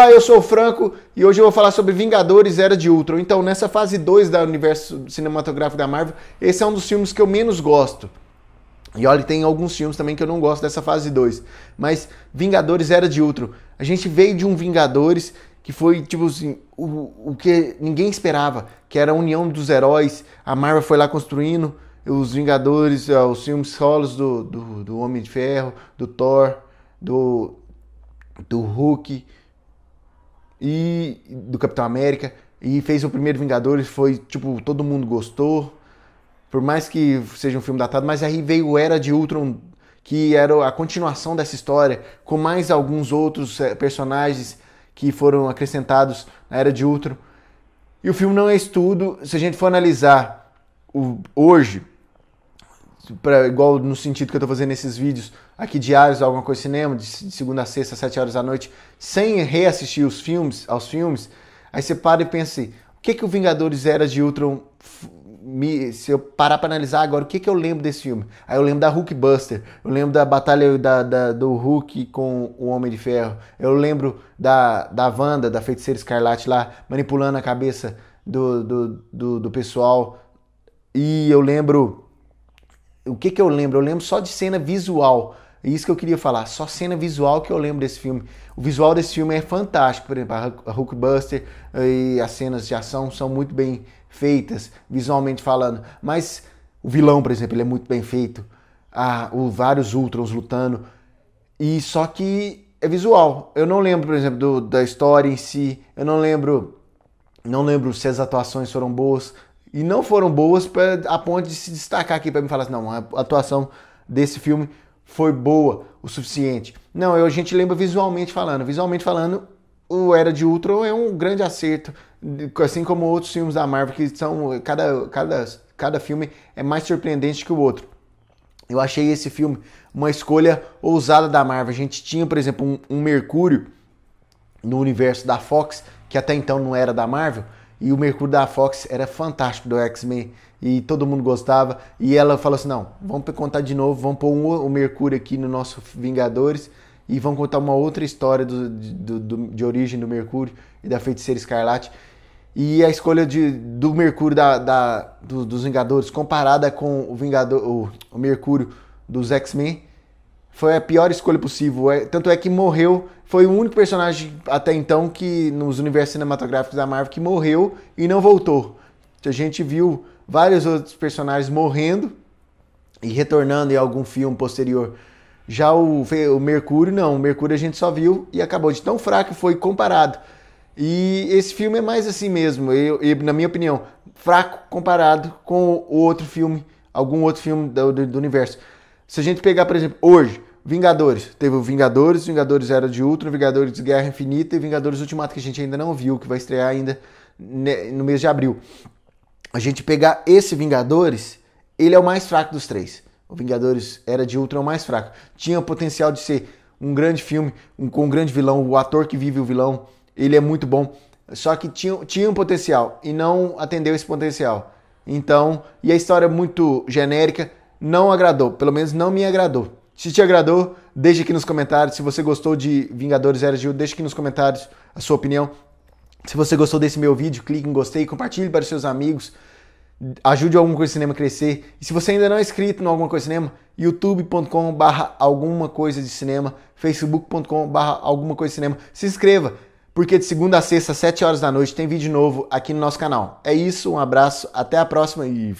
Olá, eu sou o Franco e hoje eu vou falar sobre Vingadores Era de Ultron. Então, nessa fase 2 do universo cinematográfico da Marvel, esse é um dos filmes que eu menos gosto. E olha, tem alguns filmes também que eu não gosto dessa fase 2. Mas Vingadores Era de Ultron. A gente veio de um Vingadores que foi, tipo assim, o, o que ninguém esperava, que era a união dos heróis. A Marvel foi lá construindo os Vingadores, eh, os filmes solos do, do, do Homem de Ferro, do Thor, do, do Hulk e do Capitão América e fez o primeiro Vingadores, foi tipo, todo mundo gostou. Por mais que seja um filme datado, mas aí veio o Era de Ultron, que era a continuação dessa história, com mais alguns outros eh, personagens que foram acrescentados na Era de Ultron. E o filme não é estudo, se a gente for analisar o, hoje, pra, igual no sentido que eu estou fazendo nesses vídeos aqui diários, alguma coisa de cinema, de, segunda a sexta, sete horas da noite, sem reassistir os filmes, aos filmes, aí você para e pensa assim, o que que o Vingadores Era de Ultron me, se eu parar para analisar agora, o que, que eu lembro desse filme? Aí eu lembro da Hulk Buster, eu lembro da batalha da, da, do Hulk com o Homem de Ferro, eu lembro da, da Wanda, da Feiticeira Escarlate lá, manipulando a cabeça do, do, do, do pessoal, e eu lembro o que, que eu lembro? Eu lembro só de cena visual. É isso que eu queria falar, só cena visual que eu lembro desse filme. O visual desse filme é fantástico, por exemplo, a Hulkbuster e as cenas de ação são muito bem feitas, visualmente falando. Mas o vilão, por exemplo, ele é muito bem feito. Ah, o, vários Ultrons lutando. E só que é visual. Eu não lembro, por exemplo, do, da história em si. Eu não lembro, não lembro se as atuações foram boas e não foram boas pra, a ponto de se destacar aqui para me falar assim, não, a atuação desse filme foi boa o suficiente. Não, eu, a gente lembra visualmente falando. Visualmente falando, o Era de Ultron é um grande acerto, assim como outros filmes da Marvel, que são. Cada, cada, cada filme é mais surpreendente que o outro. Eu achei esse filme uma escolha ousada da Marvel. A gente tinha, por exemplo, um, um Mercúrio no universo da Fox, que até então não era da Marvel e o Mercúrio da Fox era fantástico do X-Men e todo mundo gostava. E ela falou assim: não, vamos contar de novo, vamos pôr um, o Mercúrio aqui no nosso Vingadores e vamos contar uma outra história do, do, do, de origem do Mercúrio e da feiticeira Escarlate. E a escolha de, do Mercúrio da, da do, dos Vingadores comparada com o, Vingador, o, o Mercúrio dos X-Men foi a pior escolha possível. É, tanto é que morreu, foi o único personagem até então que nos universos cinematográficos da Marvel que morreu e não voltou. A gente viu vários outros personagens morrendo e retornando em algum filme posterior. Já o, o Mercúrio, não. O Mercúrio a gente só viu e acabou. De tão fraco foi comparado. E esse filme é mais assim mesmo, eu, eu, na minha opinião, fraco comparado com o outro filme, algum outro filme do, do, do universo. Se a gente pegar, por exemplo, hoje, Vingadores. Teve o Vingadores, Vingadores Era de Ultron, Vingadores Guerra Infinita e Vingadores Ultimato, que a gente ainda não viu, que vai estrear ainda no mês de abril. A gente pegar esse Vingadores, ele é o mais fraco dos três. O Vingadores Era de Ultron é o mais fraco. Tinha o potencial de ser um grande filme, um, com um grande vilão, o ator que vive o vilão, ele é muito bom. Só que tinha, tinha um potencial e não atendeu esse potencial. Então, e a história é muito genérica, não agradou, pelo menos não me agradou. Se te agradou, deixe aqui nos comentários. Se você gostou de Vingadores Era Ultron, deixe aqui nos comentários a sua opinião. Se você gostou desse meu vídeo, clique em gostei, compartilhe para os seus amigos, ajude Alguma Coisa Cinema a crescer. E se você ainda não é inscrito no Alguma Coisa Cinema, youtube.com barra alguma coisa de cinema, facebook.com barra alguma coisa de cinema, se inscreva, porque de segunda a sexta, às 7 horas da noite, tem vídeo novo aqui no nosso canal. É isso, um abraço, até a próxima e